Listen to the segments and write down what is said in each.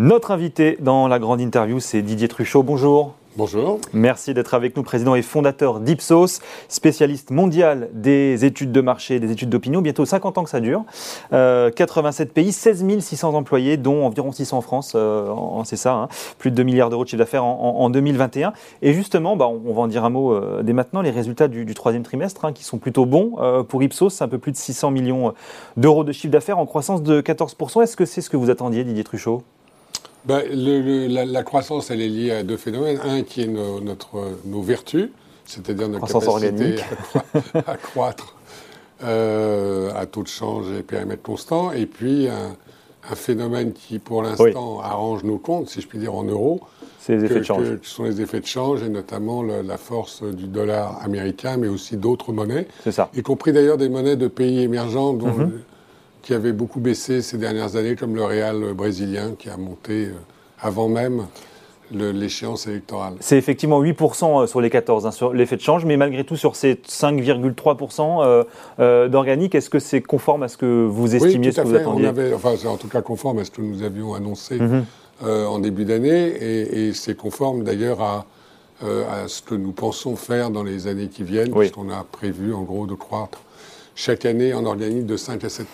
Notre invité dans la grande interview, c'est Didier Truchot. Bonjour. Bonjour. Merci d'être avec nous, président et fondateur d'Ipsos, spécialiste mondial des études de marché, des études d'opinion. Bientôt 50 ans que ça dure. 87 euh, pays, 16 600 employés, dont environ 600 en France. Euh, c'est ça, hein. plus de 2 milliards d'euros de chiffre d'affaires en, 2021. Et justement, bah, on, va en dire un mot euh, dès maintenant, les résultats du, troisième trimestre, hein, qui sont plutôt bons pour Ipsos, un peu plus de 600 millions d'euros de chiffre d'affaires en croissance de 14%. Est-ce que c'est ce que vous attendiez, Didier Truchot? Ben, la, croissance, elle est liée à deux phénomènes. Un qui est notre, nos vertus, c'est-à-dire notre capacité à, croître euh, à taux de change et périmètre constant. Et puis un, phénomène qui, pour l'instant, arrange nos comptes, si je puis dire, en euros. C'est les effets de change. qui sont les effets de change et notamment la force du dollar américain, mais aussi d'autres monnaies. C'est ça. Y compris d'ailleurs des monnaies de pays émergents dont mm-hmm qui avait beaucoup baissé ces dernières années, comme le Real brésilien qui a monté euh, avant même l'échéance électorale. C'est effectivement 8% euh, sur les 14, hein, sur l'effet de change, mais malgré tout, sur ces 5,3% euh, d'organique, est-ce que c'est conforme à ce que vous estimiez, ce que vous attendiez enfin, c'est en tout cas conforme à ce que nous avions annoncé mhm. en début d'année, et, c'est conforme d'ailleurs à, à, ce que nous pensons faire dans les années qui viennent, puisqu'on a prévu en gros de croître chaque année en organique de 5 à 7%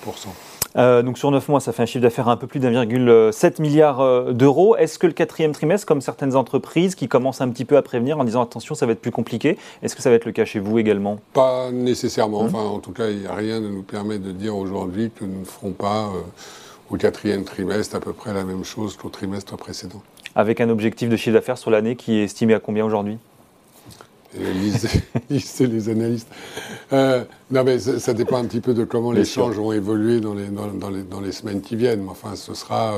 euh, donc sur 9 mois, ça fait un chiffre d'affaires un peu plus d'1,7 milliard euh, d'euros. Est-ce que le quatrième trimestre, comme certaines entreprises qui commencent un petit peu à prévenir en disant attention, ça va être plus compliqué, est-ce que ça va être le cas chez vous également? Pas nécessairement. Hum. Enfin, en tout cas, a rien de nous permet de dire aujourd'hui que nous ne ferons pas euh, au quatrième trimestre à peu près la même chose qu'au trimestre précédent. Avec un objectif de chiffre d'affaires sur l'année qui est estimé à combien aujourd'hui? lisez, les analystes. Euh, non, mais ça, dépend un petit peu de comment les changes vont évoluer dans les, dans, les, dans les, semaines qui viennent. Mais enfin, ce sera,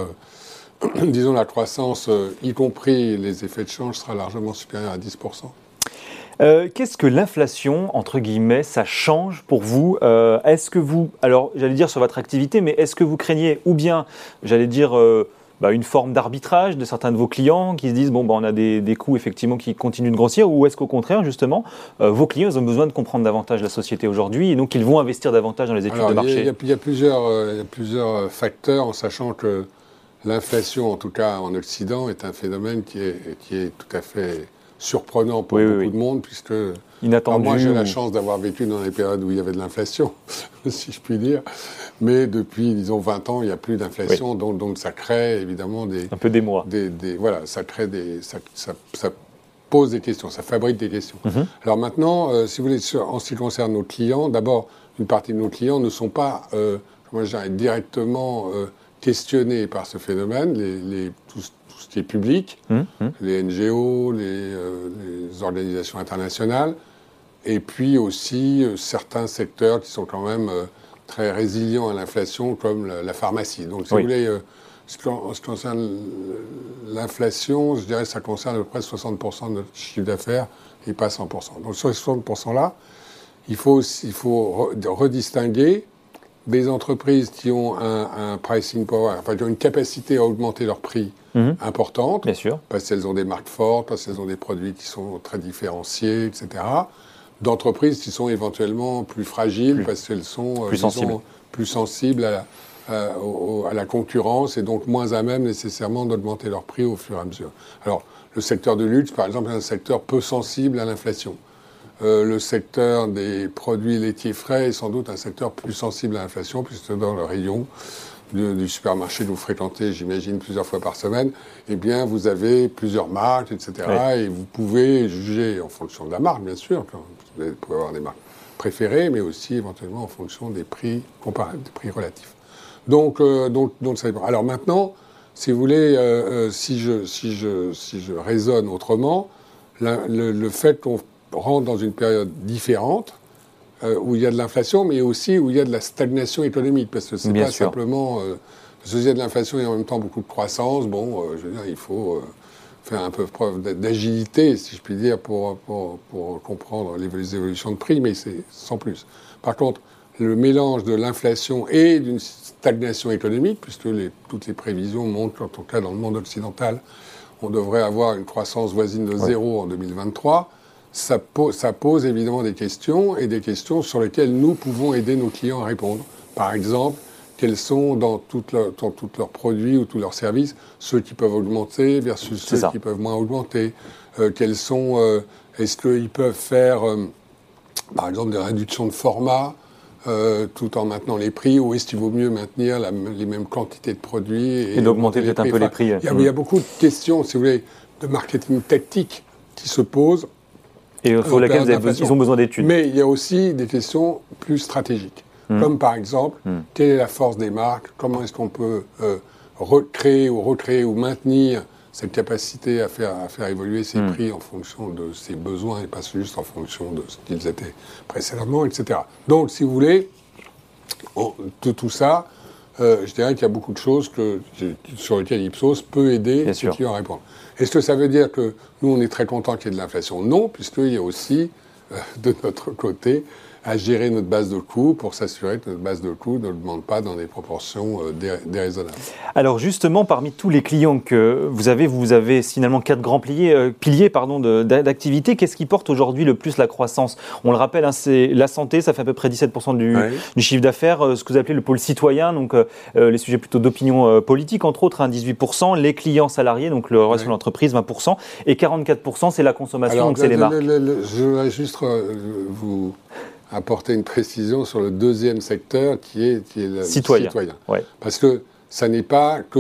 euh, disons, la croissance, euh, y compris les effets de change, sera largement supérieure à 10%. Qu'est-ce que l'inflation, entre guillemets, ça change pour vous Est-ce que vous, alors j'allais dire sur votre activité, mais est-ce que vous craignez, ou bien, j'allais dire, bah, une forme d'arbitrage de certains de vos clients qui se disent bon, bah, on a des, des coûts effectivement qui continuent de grossir ou est-ce qu'au contraire, justement, euh, vos clients ils ont besoin de comprendre davantage la société aujourd'hui et donc ils vont investir davantage dans les études de marché Il y, a plusieurs, euh, y a plusieurs facteurs en sachant que l'inflation, en tout cas en Occident, est un phénomène qui est, qui est tout à fait surprenant pour beaucoup de monde puisque Inattendu. moi, j'ai la chance d'avoir vécu dans les périodes où il y avait de l'inflation, si je puis dire. Mais depuis, disons, 20 ans, il n'y a plus d'inflation. Donc, donc, ça crée évidemment des. Un peu des mois. Des, voilà, ça crée des. Ça, ça, pose des questions, ça fabrique des questions. Mhm. Alors maintenant, euh, si vous voulez, en ce qui concerne nos clients, d'abord, une partie de nos clients ne sont pas, euh, comment je directement euh, questionnés par ce phénomène. Les, les, tout, ce qui est public, mhm. les NGO, les, euh, les organisations internationales, et puis aussi euh, certains secteurs qui sont quand même euh, très résilients à l'inflation, comme la, pharmacie. Donc, si vous voulez, euh, ce qui concerne l'inflation, je dirais que ça concerne à peu près 60% de notre chiffre d'affaires et pas 100%. Donc, sur ces 60%-là, il faut, il faut redistinguer des entreprises qui ont un, pricing power, enfin qui ont une capacité à augmenter leur prix mhm. importante, Bien sûr. parce qu'elles ont des marques fortes, parce qu'elles ont des produits qui sont très différenciés, etc d'entreprises qui sont éventuellement plus fragiles parce qu'elles sont euh, plus, sensibles. plus sensibles à la, à, la, concurrence et donc moins à même nécessairement d'augmenter leurs prix au fur et à mesure. Alors, le secteur de luxe, par exemple, est un secteur peu sensible à l'inflation. Euh, le secteur des produits laitiers frais est sans doute un secteur plus sensible à l'inflation, puisque dans le rayon du, supermarché que vous fréquentez, j'imagine, plusieurs fois par semaine, eh bien, vous avez plusieurs marques, etc. Et vous pouvez juger en fonction de la marque, bien sûr. Vous pouvez avoir des marques préférées, mais aussi éventuellement en fonction des prix comparables, des prix relatifs. Donc, euh, donc, donc ça Alors maintenant, si vous voulez, euh, euh, si, je, si, je, si je raisonne autrement, le, le, fait qu'on rentre dans une période différente, euh, où il y a de l'inflation, mais aussi où il y a de la stagnation économique, parce que c'est pas simplement euh, parce qu'il y a de l'inflation et en même temps beaucoup de croissance. Bon, euh, je veux dire, il faut faire un peu preuve d'agilité, si je puis dire, pour, pour, pour comprendre les évolutions de prix, mais c'est sans plus. Par contre, le mélange de l'inflation et d'une stagnation économique, puisque les, toutes les prévisions montrent qu'en tout cas dans le monde occidental, on devrait avoir une croissance voisine de zéro en 2023 ça, pose évidemment des questions et des questions sur lesquelles nous pouvons aider nos clients à répondre. Par exemple, quels sont dans, tous leurs produits ou tous leurs services ceux qui peuvent augmenter versus ceux qui peuvent moins augmenter? Euh, quels sont, euh, est-ce qu'ils peuvent faire, euh, par exemple, des réductions de format tout en maintenant les prix, ou est-ce qu'il vaut mieux maintenir les mêmes quantités de produits et, d'augmenter peut-être un peu les prix il, y a, beaucoup de questions, si vous voulez, de marketing tactique qui se posent. Et pour lesquelles ils ont besoin d'études. Mais il y a aussi des questions plus stratégiques. Hmm. Comme par exemple, hmm. quelle est la force des marques? Comment est-ce qu'on peut recréer ou recréer ou maintenir cette capacité à faire, à faire évoluer ses hmm. prix en fonction de ses besoins et pas juste en fonction de ce qu'ils étaient précédemment, etc. Donc, si vous voulez, de tout ça, euh, je dirais qu'il y a beaucoup de choses que, sur lesquelles Ipsos peut aider ceux qui en répondent. Est-ce que ça veut dire que nous, on est très content qu'il y ait de l'inflation? Non, puisqu'il y a aussi, euh, de notre côté, à gérer notre base de coûts pour s'assurer que notre base de coûts ne demande pas dans des proportions euh, déraisonnables. Alors justement, parmi tous les clients que vous avez, vous avez finalement quatre grands piliers, euh, piliers pardon, d'activité. Qu'est-ce qui porte aujourd'hui le plus la croissance? On le rappelle, hein, c'est la santé, ça fait à peu près 17% du, du, chiffre d'affaires. Euh, ce que vous appelez le pôle citoyen, donc les sujets plutôt d'opinion politique, entre autres, 18%. Les clients salariés, donc le reste de l'entreprise, 20%. Et 44%, c'est la consommation, donc c'est les marques. je voudrais juste vous apporter une précision sur le deuxième secteur qui est, qui est le citoyen. Parce que ça n'est pas que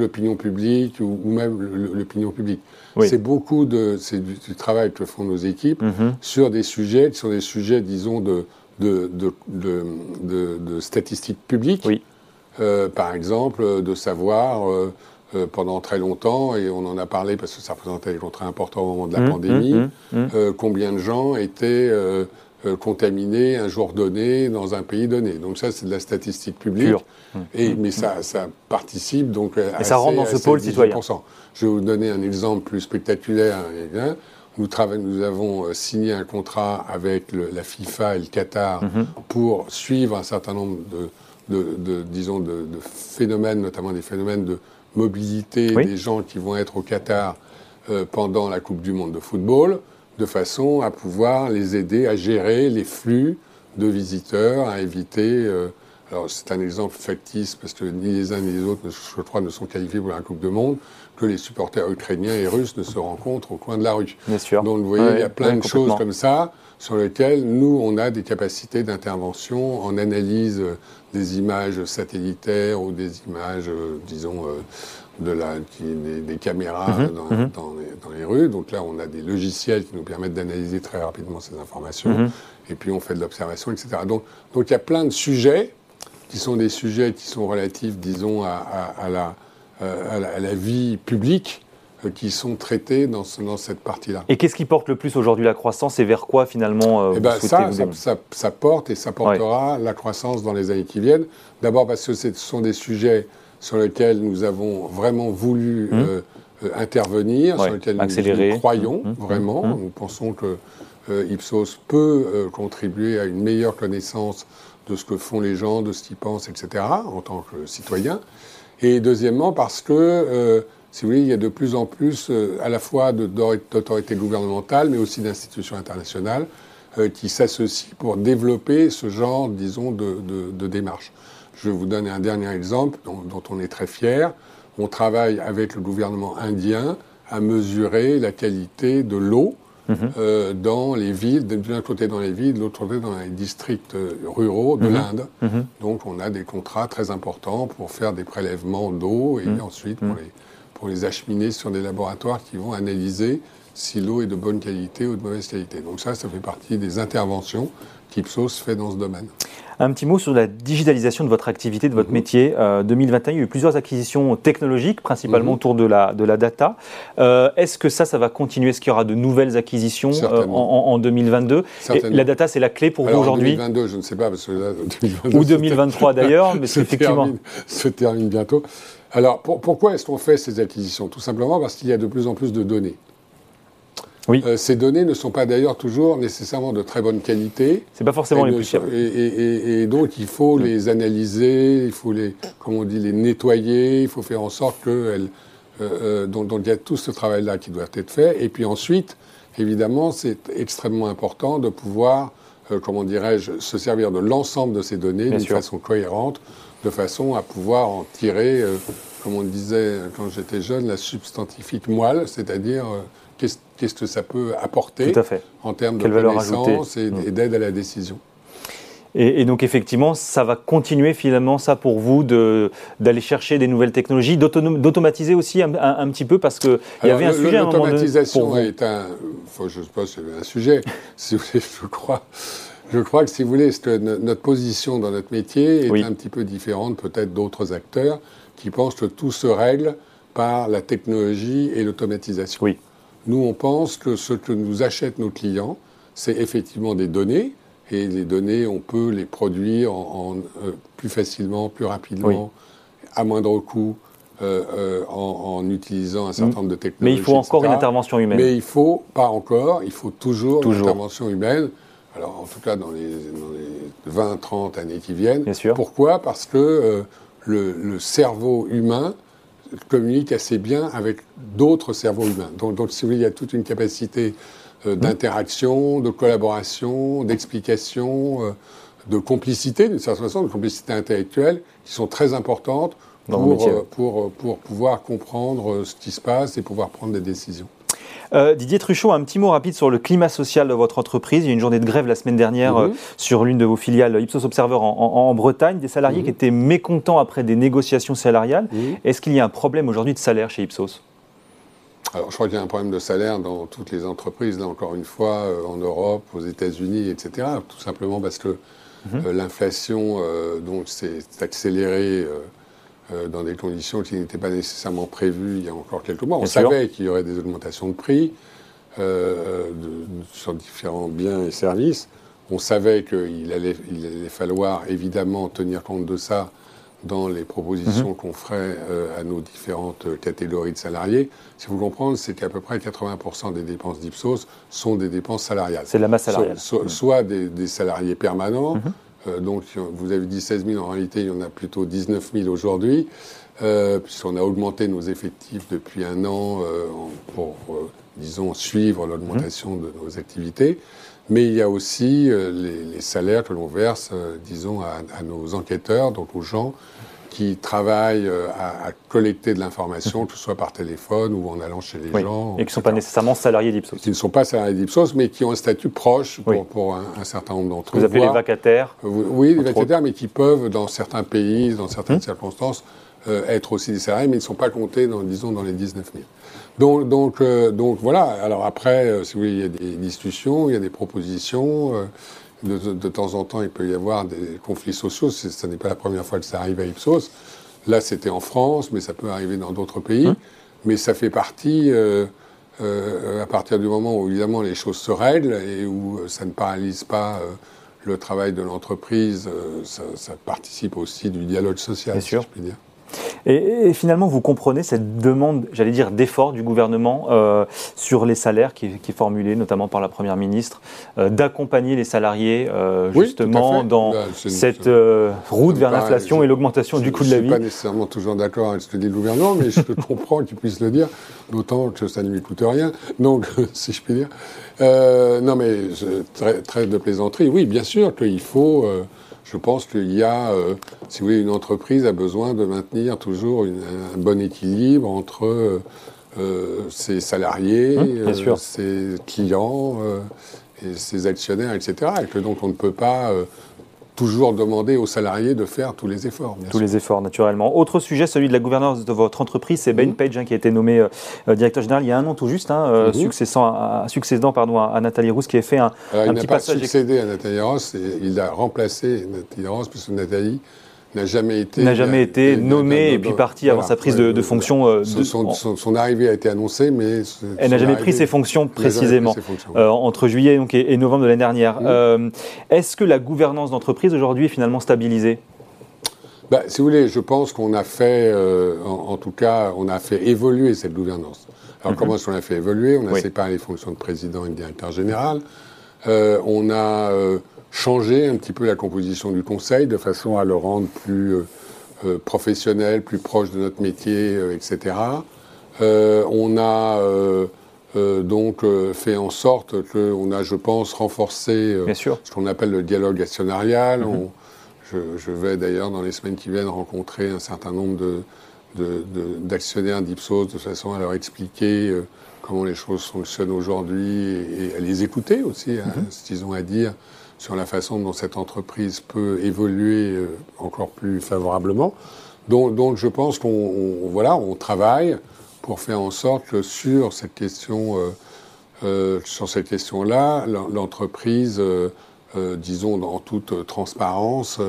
l'opinion publique ou, même l'opinion publique. C'est beaucoup de, du, du, travail que font nos équipes mm-hmm. sur des sujets qui sont des sujets, disons, de, de, de statistiques publiques. Euh, par exemple, de savoir euh, euh, pendant très longtemps, et on en a parlé parce que ça représentait des contrats importants au moment de la mm-hmm. pandémie, mm-hmm. combien de gens étaient contaminé un jour donné dans un pays donné. Donc ça, c'est de la statistique publique. Et, mais ça, ça participe donc et ça rentre dans ce pôle citoyen. Je vais vous donner un exemple plus spectaculaire. Nous, nous avons euh, signé un contrat avec la FIFA et le Qatar mhm. pour suivre un certain nombre de, de, disons, de, phénomènes, notamment des phénomènes de mobilité des gens qui vont être au Qatar euh, pendant la Coupe du Monde de football de façon à pouvoir les aider à gérer les flux de visiteurs, à éviter. Alors c'est un exemple factice parce que ni les uns ni les autres, je crois, ne sont qualifiés pour la Coupe du Monde, que les supporters ukrainiens et russes ne se rencontrent au coin de la rue. Bien sûr. Donc vous voyez, il y a plein de choses comme ça sur lesquelles nous, on a des capacités d'intervention en analyse des images satellitaires ou des images, euh, disons, euh, de la, des, caméras mhm, mhm. dans, les, rues. Donc là, on a des logiciels qui nous permettent d'analyser très rapidement ces informations. Mhm. Et puis on fait de l'observation, etc. Donc, donc il y a plein de sujets qui sont des sujets qui sont relatifs, disons, à, la, euh, à la, vie publique euh, qui sont traités dans, dans cette partie-là. Et qu'est-ce qui porte le plus aujourd'hui la croissance et vers quoi finalement euh, eh ben, ça, ça, ça, porte et ça portera la croissance dans les années qui viennent. D'abord parce que ce sont des sujets sur lesquels nous avons vraiment voulu mmh. euh, euh, intervenir, sur lesquels nous, croyons mmh. Mmh. vraiment. Nous pensons que Ipsos peut contribuer à une meilleure connaissance de ce que font les gens, de ce qu'ils pensent, etc., en tant que citoyens. Et deuxièmement, parce que, si vous voulez, il y a de plus en plus à la fois d'autorités gouvernementales, mais aussi d'institutions internationales qui s'associent pour développer ce genre, disons, de, démarche. Je vous donner un dernier exemple dont, on est très fier. On travaille avec le gouvernement indien à mesurer la qualité de l'eau mhm. euh, dans les villes, d'un côté dans les villes, de l'autre côté dans les districts euh, ruraux de mhm. l'Inde. Mhm. Donc on a des contrats très importants pour faire des prélèvements d'eau et ensuite pour les, pour les acheminer sur des laboratoires qui vont analyser si l'eau est de bonne qualité ou de mauvaise qualité. Donc ça, ça fait partie des interventions qu'Ipsos fait dans ce domaine. Un petit mot sur la digitalisation de votre activité, de votre mhm. métier. 2021, il y a eu plusieurs acquisitions technologiques, principalement mhm. autour de la, de la data. Euh, est-ce que ça, ça va continuer? Est-ce qu'il y aura de nouvelles acquisitions euh, en, 2022 La data, c'est la clé pour vous aujourd'hui? 2022, je ne sais pas, parce que là, 2022, Ou 2023 d'ailleurs, mais c'est effectivement. se termine bientôt. Alors, pourquoi est-ce qu'on fait ces acquisitions? Tout simplement parce qu'il y a de plus en plus de données. Euh, ces données ne sont pas d'ailleurs toujours nécessairement de très bonne qualité. C'est pas forcément les plus et, et, donc il faut les analyser, il faut les, comme on dit, les nettoyer, il faut faire en sorte que euh, euh, donc, il y a tout ce travail-là qui doit être fait. Et puis ensuite, évidemment, c'est extrêmement important de pouvoir comment dirais-je, se servir de l'ensemble de ces données d'une façon cohérente, de façon à pouvoir en tirer, comme on disait quand j'étais jeune, la substantifique moelle, c'est-à-dire qu'est-ce que ça peut apporter en termes de connaissances et, et d'aide à la décision. Et, donc effectivement, ça va continuer finalement ça pour vous d'aller chercher des nouvelles technologies, d'automatiser aussi un, petit peu parce qu'il y avait un sujet à un moment L'automatisation est un, faut, je sais pas, c'est un sujet. si vous voulez, je crois. Je crois que si vous voulez, notre position dans notre métier est un petit peu différente peut-être d'autres acteurs qui pensent que tout se règle par la technologie et l'automatisation. Oui. Nous, on pense que ce que nous achètent nos clients, c'est effectivement des données, et les données, on peut les produire en, euh, plus facilement, plus rapidement, à moindre coût, euh, euh, en, utilisant un certain mm. nombre de technologies. Mais il faut encore une intervention humaine. Mais il faut, pas encore, il faut toujours, une intervention humaine. Alors, en tout cas, dans les, 20, 30 années qui viennent. Bien sûr. Pourquoi? Parce que le, cerveau humain communique assez bien avec d'autres cerveaux humains. Donc, donc, si vous voulez, il y a toute une capacité euh, d'interaction, de collaboration, d'explication, euh, de complicité, d'une certaine façon, de complicité intellectuelle, qui sont très importantes pour, euh, pour, pour, pouvoir comprendre ce qui se passe et pouvoir prendre des décisions. Didier Truchot, un petit mot rapide sur le climat social de votre entreprise. Il y a eu une journée de grève la semaine dernière mhm. sur l'une de vos filiales Ipsos Observer en, Bretagne. Des salariés mhm. qui étaient mécontents après des négociations salariales. Mhm. Est-ce qu'il y a un problème aujourd'hui de salaire chez Ipsos? Alors, je crois qu'il y a un problème de salaire dans toutes les entreprises, là encore une fois, euh, en Europe, aux États-Unis, etc. Tout simplement parce que euh, l'inflation euh, donc s'est accélérée dans des conditions qui n'étaient pas nécessairement prévues il y a encore quelques mois. On savait qu'il y aurait des augmentations de prix sur différents biens et services. On savait qu'il allait, il allait falloir évidemment tenir compte de ça dans les propositions mhm. qu'on ferait euh, à nos différentes catégories de salariés. Si vous comprenez, c'est qu'à peu près 80% des dépenses d'Ipsos sont des dépenses salariales. C'est la masse salariale. soit des, salariés permanents, mhm. Euh, donc vous avez dit 16 000, en réalité il y en a plutôt 19 000 aujourd'hui, euh, puisqu'on a augmenté nos effectifs depuis un an pour, disons, suivre l'augmentation de nos activités. Mais il y a aussi euh, les, salaires que l'on verse, euh, disons, à, nos enquêteurs, donc aux gens qui travaillent euh, à, collecter de l'information, que ce soit par téléphone ou en allant chez les gens. Et qui ne sont pas nécessairement salariés d'Ipsos. Qui ne sont pas salariés d'Ipsos, mais qui ont un statut proche pour, un, certain nombre d'entre eux. Vous appelez les vacataires Oui, les vacataires, mais qui peuvent, dans certains pays, dans certaines hum. circonstances, être aussi des salariés, mais ils ne sont pas comptés, dans, disons, dans les 19 000. Donc, donc, euh, donc voilà. Alors après, euh, si vous voulez, il y a des discussions, il y a des propositions. Euh, de, temps en temps, il peut y avoir des conflits sociaux. Ce n'est pas la première fois que ça arrive à Ipsos. Là, c'était en France, mais ça peut arriver dans d'autres pays. Hein mais ça fait partie, à partir du moment où évidemment les choses se règlent et où ça ne paralyse pas le travail de l'entreprise, ça, ça, participe aussi du dialogue social, si je puis dire. Et, finalement, vous comprenez cette demande, j'allais dire, d'effort du gouvernement euh, sur les salaires qui, est formulée notamment par la Première ministre, euh, d'accompagner les salariés euh, justement dans bah, cette route vers l'inflation et l'augmentation du coût de la vie. Je ne suis pas nécessairement toujours d'accord avec ce que dit le gouvernement, mais je comprends qu'il puisse le dire, d'autant que ça ne lui coûte rien, donc si je puis dire. non mais, très, très de plaisanterie, oui, bien sûr qu'il faut je pense qu'il y a, euh, si vous voulez, une entreprise a besoin de maintenir toujours un bon équilibre entre euh, euh, ses salariés, mmh, ses clients et ses actionnaires, etc. Et que donc on ne peut pas toujours demander aux salariés de faire tous les efforts. tous les efforts, naturellement. Autre sujet, celui de la gouvernance de votre entreprise, c'est Ben mmh. Page hein, qui a été nommé directeur général il y a un an tout juste, hein, mmh. succédant, à, succédant pardon, à, Nathalie Rousse, qui a fait un, un petit passage. Il n'a pas succédé à Nathalie Ross, il a remplacé Nathalie Ross, puisque Nathalie n'a jamais été n'a jamais été nommé et puis parti avant sa prise de, fonction. Euh, son, arrivée a été annoncée, mais elle n'a jamais pris ses fonctions précisément euh, entre juillet donc, et, novembre de l'année dernière. Euh, est-ce que la gouvernance d'entreprise aujourd'hui est finalement stabilisée? Bah, si vous voulez, je pense qu'on a fait, en, tout cas, on a fait évoluer cette gouvernance. Alors, mhm. comment est-ce qu'on a fait évoluer? On a séparé les fonctions de président et de directeur général. on a changer un petit peu la composition du conseil de façon à le rendre plus euh, euh, professionnel, plus proche de notre métier, euh, etc. on a donc fait en sorte qu'on a, je pense, renforcé ce qu'on appelle le dialogue actionnarial. Mm-hmm. je, vais d'ailleurs dans les semaines qui viennent rencontrer un certain nombre d'actionnaires d'Ipsos de façon à leur expliquer comment les choses fonctionnent aujourd'hui et, à les écouter aussi, hein, mm-hmm. ce qu'ils ont à dire sur la façon dont cette entreprise peut évoluer euh, encore plus favorablement. Donc, donc je pense qu'on voilà, on travaille pour faire en sorte que sur cette question, euh, euh, sur cette question-là, l'entreprise, disons en toute transparence,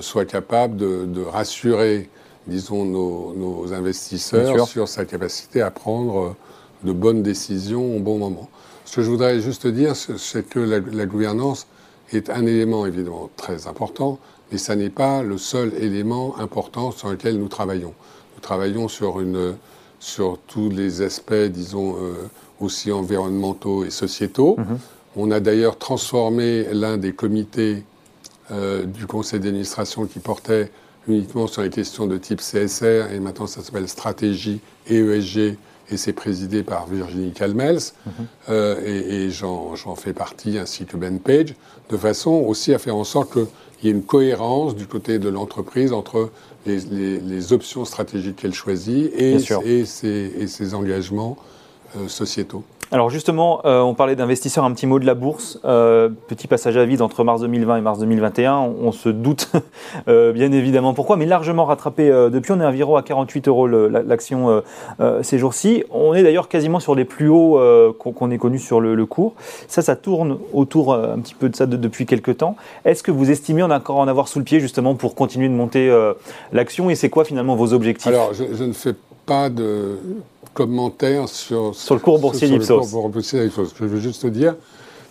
soit capable de, rassurer, disons, nos, nos investisseurs sur sa capacité à prendre de bonnes décisions au bon moment. Ce que je voudrais juste dire, c'est que la, la gouvernance est un élément évidemment très important, mais ça n'est pas le seul élément important sur lequel nous travaillons. Nous travaillons sur, une, sur tous les aspects, disons, euh, aussi environnementaux et sociétaux. Mhm. On a d'ailleurs transformé l'un des comités euh, du conseil d'administration qui portait uniquement sur les questions de type CSR, et maintenant ça s'appelle stratégie et ESG, et c'est présidé par Virginie Calmels, mhm. euh, et, j'en fais partie, ainsi que Ben Page, de façon aussi à faire en sorte qu'il y ait une cohérence du côté de l'entreprise entre les, options stratégiques qu'elle choisit et, et, ses, engagements euh, sociétaux. Alors justement, euh, on parlait d'investisseurs, un petit mot de la bourse. Euh, petit passage à vide entre mars 2020 et mars 2021. On, se doute euh, bien évidemment pourquoi, mais largement rattrapé depuis. On est environ à 48 euros l'action ces jours-ci. On est d'ailleurs quasiment sur les plus hauts qu'on ait connus sur le, cours. Ça, ça tourne autour un petit peu de ça depuis quelques temps. Est-ce que vous estimez encore en avoir sous le pied justement pour continuer de monter l'action? Et c'est quoi finalement vos objectifs? Alors, je ne fais pas de commentaire sur, sur le cours boursier d'Ipsos. Ce que je veux juste te dire,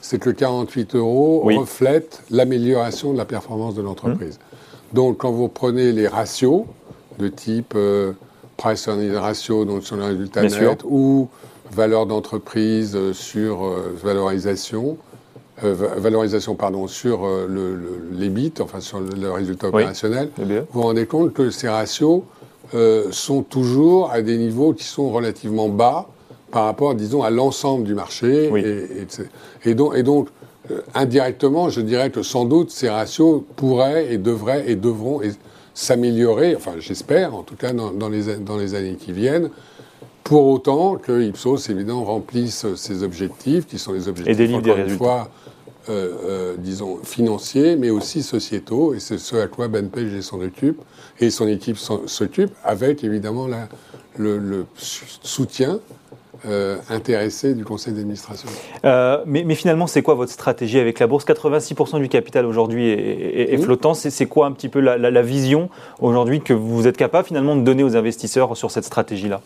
c'est que 48 euros reflète l'amélioration de la performance de l'entreprise. Mmh. Donc, quand vous prenez les ratios de type euh, price earnings ratio, donc sur le résultat net, ou valeur d'entreprise euh, sur euh, valorisation, valorisation pardon, sur le, l'EBIT, enfin sur le, résultat opérationnel, vous vous rendez compte que ces ratios euh, sont toujours à des niveaux qui sont relativement bas par rapport, disons, à l'ensemble du marché. Et, donc, et donc euh, indirectement, je dirais que sans doute ces ratios pourraient et devraient et devront s'améliorer, enfin j'espère en tout cas dans, les, dans les années qui viennent, pour autant que Ipsos, évidemment, remplisse ses objectifs, qui sont les objectifs, et encore une fois, euh, euh, disons, financiers, mais aussi sociétaux, et c'est ce à quoi Ben Page et son équipe, et son équipe s'occupe, avec évidemment la, le, soutien euh, intéressé du conseil d'administration. mais, mais, finalement, c'est quoi votre stratégie avec la bourse? 86% du capital aujourd'hui est, flottant. C'est quoi un petit peu la, la vision aujourd'hui que vous êtes capable finalement de donner aux investisseurs sur cette stratégie-là?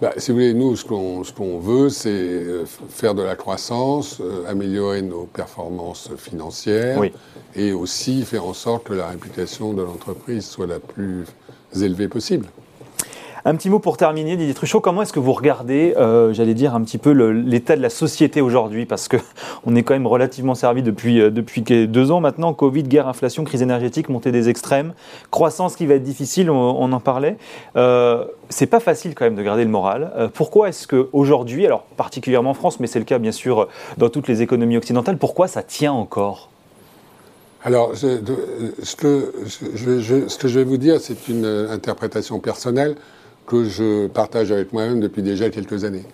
Bah, si vous voulez, nous, ce qu'on veut, c'est euh, faire de la croissance, euh, améliorer nos performances financières et aussi faire en sorte que la réputation de l'entreprise soit la plus élevée possible. Un petit mot pour terminer, Didier Truchot, comment est-ce que vous regardez, euh, j'allais dire, un petit peu l'état de la société aujourd'hui? Parce qu'on est quand même relativement servi depuis, euh, depuis deux ans maintenant. Covid, guerre, inflation, crise énergétique, montée des extrêmes, croissance qui va être difficile, on, en parlait. Euh, c'est pas facile quand même de garder le moral. Pourquoi est-ce qu'aujourd'hui, alors particulièrement en France, mais c'est le cas bien sûr dans toutes les économies occidentales, pourquoi ça tient encore? Alors, ce que je vais vous dire, c'est une interprétation personnelle que je partage avec moi-même depuis déjà quelques années.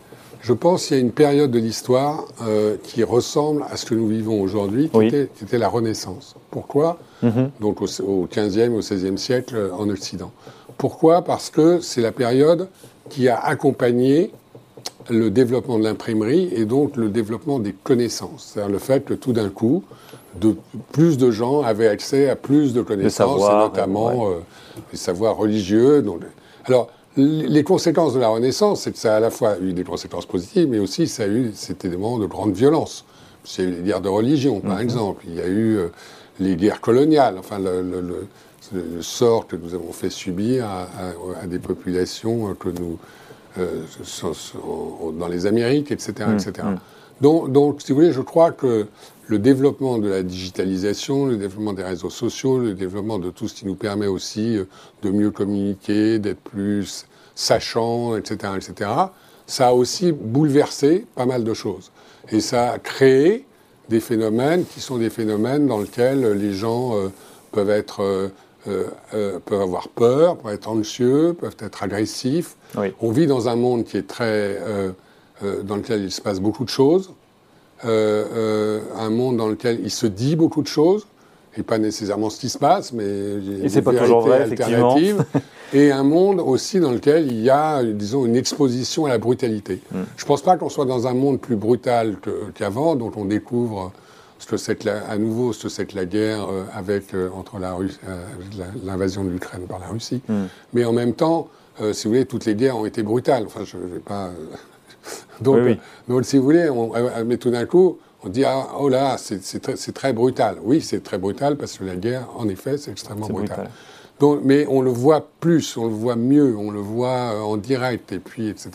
Je pense qu'il y a une période de l'histoire euh, qui ressemble à ce que nous vivons aujourd'hui, qui, était, la Renaissance. Pourquoi? Mhm. Donc au, au, 15e, au 16e siècle euh, en Occident. Pourquoi? Parce que c'est la période qui a accompagné le développement de l'imprimerie et donc le développement des connaissances. C'est-à-dire le fait que tout d'un coup, de, plus de gens avaient accès à plus de connaissances, et notamment euh, les savoirs religieux. Donc, alors, les conséquences de la Renaissance, c'est que ça a à la fois eu des conséquences positives, mais aussi ça a eu, c'était des moments de grande violence. C'est eu les guerres de religion, par mhm. exemple. Il y a eu euh, les guerres coloniales, enfin le, sort que nous avons fait subir à, des populations que nous, euh, dans les Amériques, etc., etc. Donc, donc, si vous voulez, je crois que le développement de la digitalisation, le développement des réseaux sociaux, le développement de tout ce qui nous permet aussi euh, de mieux communiquer, d'être plus sachant, etc., etc., ça a aussi bouleversé pas mal de choses. Et ça a créé des phénomènes qui sont des phénomènes dans lesquels les gens peuvent être peuvent avoir peur, peuvent être anxieux, peuvent être agressifs. On vit dans un monde qui est très dans lequel il se passe beaucoup de choses, un monde dans lequel il se dit beaucoup de choses et pas nécessairement ce qui se passe, mais et c'est pas toujours vrai, alternative, et un monde aussi dans lequel il y a, disons, une exposition à la brutalité. Mm. Je ne pense pas qu'on soit dans un monde plus brutal qu'avant, dont on découvre ce que c'est à nouveau ce que c'est que la guerre euh, avec euh, entre la euh, l'invasion de l'Ukraine par la Russie, mm. mais en même temps, si vous voulez, toutes les guerres ont été brutales. Enfin, je ne vais pas. donc, donc, si vous voulez, on, mais tout d'un coup on dit ah, oh là, c'est très, brutal. Oui, c'est très brutal parce que la guerre, en effet, c'est extrêmement brutal. Donc, mais on le voit plus, on le voit mieux, on le voit euh, en direct, et puis, etc.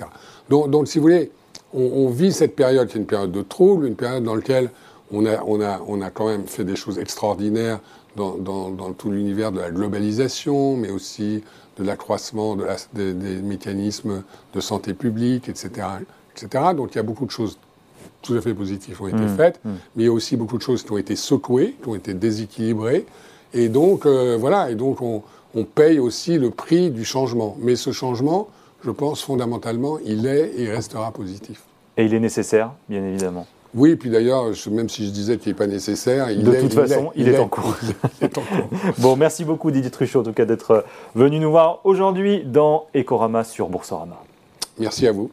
Donc, si vous voulez, on, vit cette période qui est une période de trouble, une période dans laquelle on a, on a, on a quand même fait des choses extraordinaires dans, tout l'univers de la globalisation, mais aussi de l'accroissement de des, des, mécanismes de santé publique, etc., etc. Donc il y a beaucoup de choses tout à fait positifs ont été mmh. faites, mmh. mais il y a aussi beaucoup de choses qui ont été secouées, qui ont été déséquilibrées. Et donc, euh, voilà, et donc on, paye aussi le prix du changement. Mais ce changement, je pense fondamentalement, il est et restera positif. Et il est nécessaire, bien évidemment. Oui, puis d'ailleurs, même si je disais qu'il n'est pas nécessaire, il de toute façon, il, est, en cours. Il est en cours. bon, merci beaucoup Didier Truchot, en tout cas, d'être venu nous voir aujourd'hui dans Ecorama sur Boursorama. Merci à vous.